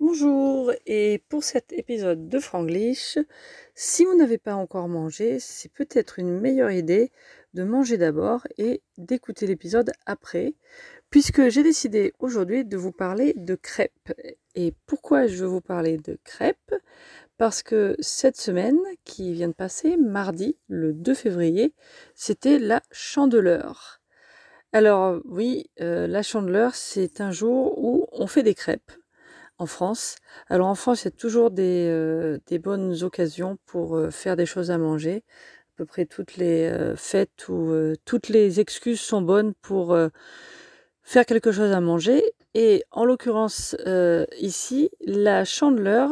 Bonjour et pour cet épisode de Franglish, si vous n'avez pas encore mangé, c'est peut-être une meilleure idée de manger d'abord et d'écouter l'épisode après, puisque j'ai décidé aujourd'hui de vous parler de crêpes. Et pourquoi je veux vous parler de crêpes? Parce que cette semaine qui vient de passer, mardi, le 2 février, c'était la chandeleur. Alors oui, euh, la chandeleur, c'est un jour où on fait des crêpes en France. Alors en France, il y a toujours des, euh, bonnes occasions pour euh, faire des choses à manger. À peu près toutes les euh, fêtes ou toutes les excuses sont bonnes pour faire quelque chose à manger. Et en l'occurrence, ici, la chandeleur,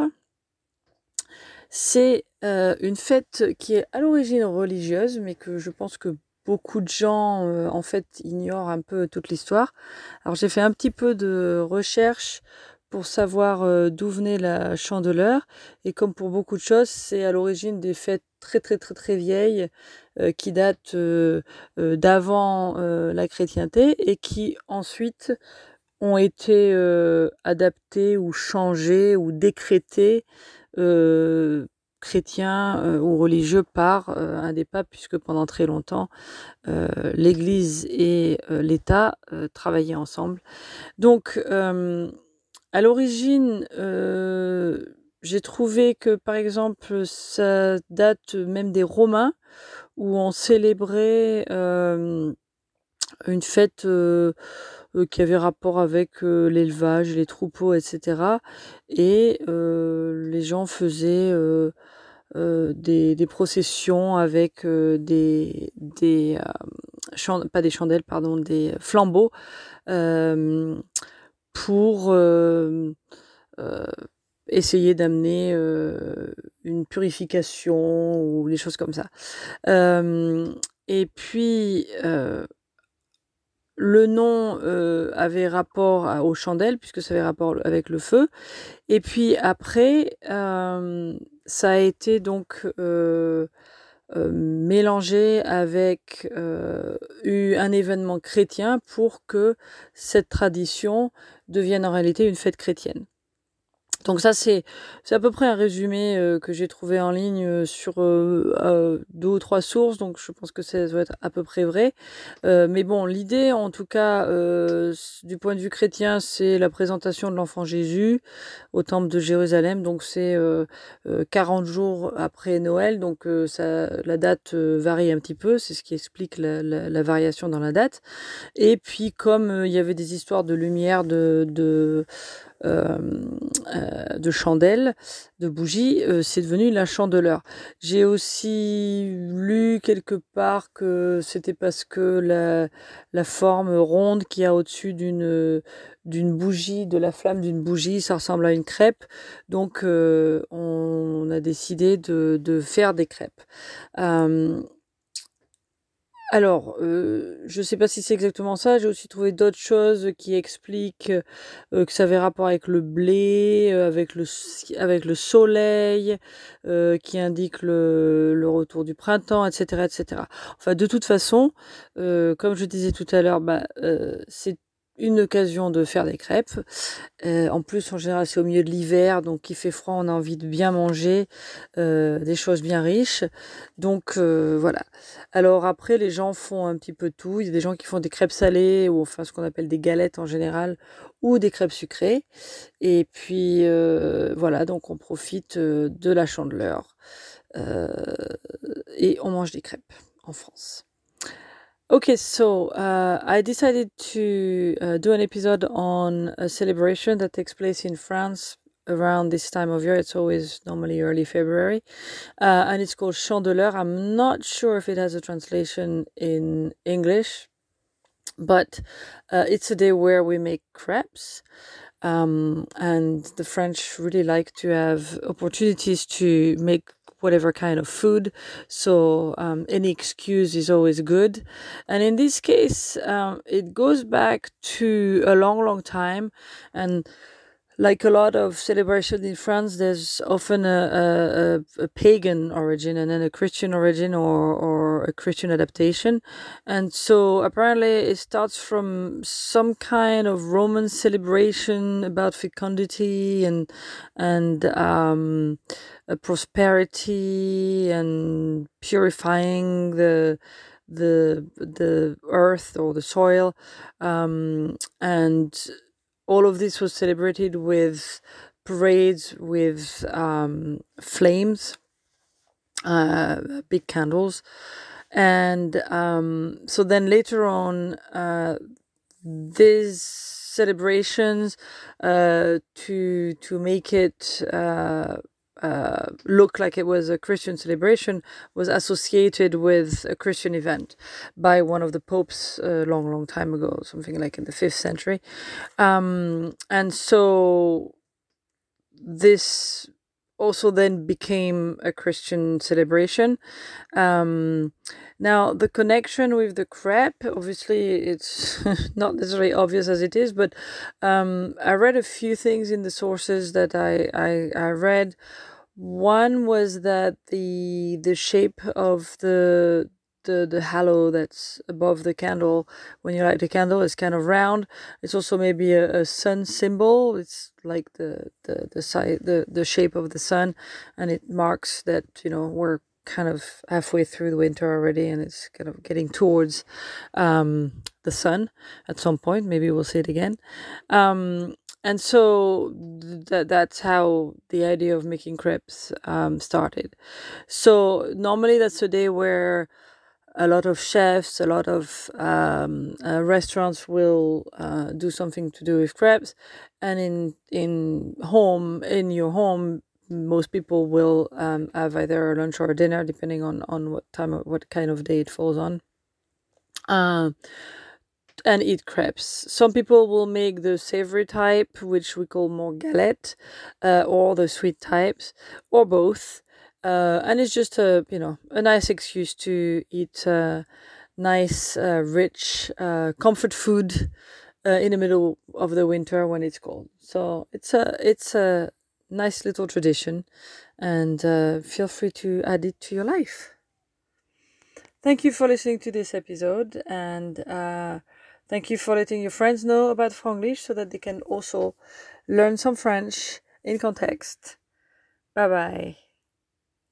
c'est une fête qui est à l'origine religieuse, mais que je pense que beaucoup de gens en fait ignorent un peu toute l'histoire. Alors j'ai fait un petit peu de recherche pour savoir euh, d'où venait la chandeleur. Et comme pour beaucoup de choses, c'est à l'origine des fêtes très très très très vieilles euh, qui datent euh, d'avant la chrétienté et qui ensuite ont été adaptées ou changées ou décrétées chrétiens ou religieux par un des papes, puisque pendant très longtemps, l'Église et l'État travaillaient ensemble. Donc, à l'origine, euh, j'ai trouvé que, par exemple, ça date même des Romains, où on célébrait euh, une fête euh, qui avait rapport avec l'élevage, les troupeaux, etc. Et les gens faisaient des, processions avec des, des pas des chandelles, pardon, des flambeaux pour euh, euh, essayer d'amener euh, une purification ou des choses comme ça. et puis, le nom avait rapport aux chandelles, puisque ça avait rapport avec le feu. Et puis après, ça a été donc euh, mélangé avec euh, un événement chrétien pour que cette tradition devienne en réalité une fête chrétienne. Donc ça, c'est à peu près un résumé euh, que j'ai trouvé en ligne euh, sur euh, deux ou trois sources, donc je pense que ça doit être à peu près vrai. mais bon, l'idée, en tout cas, du point de vue chrétien, c'est la présentation de l'enfant Jésus au temple de Jérusalem, donc c'est 40 jours après Noël, donc ça, la date varie un petit peu, c'est ce qui explique la, la, variation dans la date. Et puis, comme il y avait des histoires de lumière, de... de euh, euh, de chandelles, de bougies, euh, c'est devenu la chandeleur. J'ai aussi lu quelque part que c'était parce que la, forme ronde qu'il y a au-dessus d'une d'une bougie, de la flamme d'une bougie, ça ressemble à une crêpe. Donc on, a décidé de faire des crêpes. Alors, euh, je ne sais pas si c'est exactement ça. J'ai aussi trouvé d'autres choses qui expliquent euh, que ça avait rapport avec le blé, euh, avec le avec le soleil, qui indique le, le, retour du printemps, etc., etc. Enfin, de toute façon, comme je disais tout à l'heure, bah, c'est une occasion de faire des crêpes. Euh, en plus, en général, c'est au milieu de l'hiver, donc il fait froid, on a envie de bien manger, euh, des choses bien riches. Donc euh, voilà. Alors après, les gens font un petit peu tout. Il y a des gens qui font des crêpes salées, ou enfin ce qu'on appelle des galettes en général, ou des crêpes sucrées. Et puis voilà, donc on profite de la chandeleur. et on mange des crêpes en France. Okay, so uh, I decided to uh, do an episode on a celebration that takes place in France around this time of year. It's always normally early February, uh, and it's called Chandeleur. I'm not sure if it has a translation in English, but uh, it's a day where we make crepes. Um, and the French really like to have opportunities to make whatever kind of food. So um, any excuse is always good. And in this case, um, it goes back to a long, long time. And like a lot of celebration in France, there's often a, a, a, pagan origin and then a Christian origin or, or a Christian adaptation. And so apparently it starts from some kind of Roman celebration about fecundity and, and, um, prosperity and purifying the, the, the earth or the soil. Um, and, all of this was celebrated with parades with um, flames, uh, big candles. And um, so then later on, uh, these celebrations uh, to to make it uh, uh, look like it was a Christian celebration was associated with a Christian event by one of the popes a long, long time ago, something like in the fifth century. Um, and so this also then became a Christian celebration. Um, now, the connection with the crepe, obviously, it's not necessarily obvious as it is, but um, I read a few things in the sources that I, I, I read. One was that the the shape of the the the halo that's above the candle when you light the candle is kind of round. It's also maybe a, a sun symbol. It's like the the the side the the shape of the sun, and it marks that you know we're kind of halfway through the winter already, and it's kind of getting towards um, the sun at some point. Maybe we'll see it again. Um, and so that that's how the idea of making crepes um, started. So normally that's a day where a lot of chefs, a lot of um, uh, restaurants will uh, do something to do with crepes, and in in home in your home, most people will um, have either a lunch or a dinner, depending on on what time what kind of day it falls on. Uh, and eat crepes. Some people will make the savory type, which we call more galette, uh, or the sweet types, or both. Uh, and it's just a you know a nice excuse to eat uh, nice, uh, rich, uh, comfort food uh, in the middle of the winter when it's cold. So it's a it's a nice little tradition, and feel free to add it to your life. Thank you for listening to this episode, and thank you for letting your friends know about Franglish so that they can also learn some French in context. Bye bye.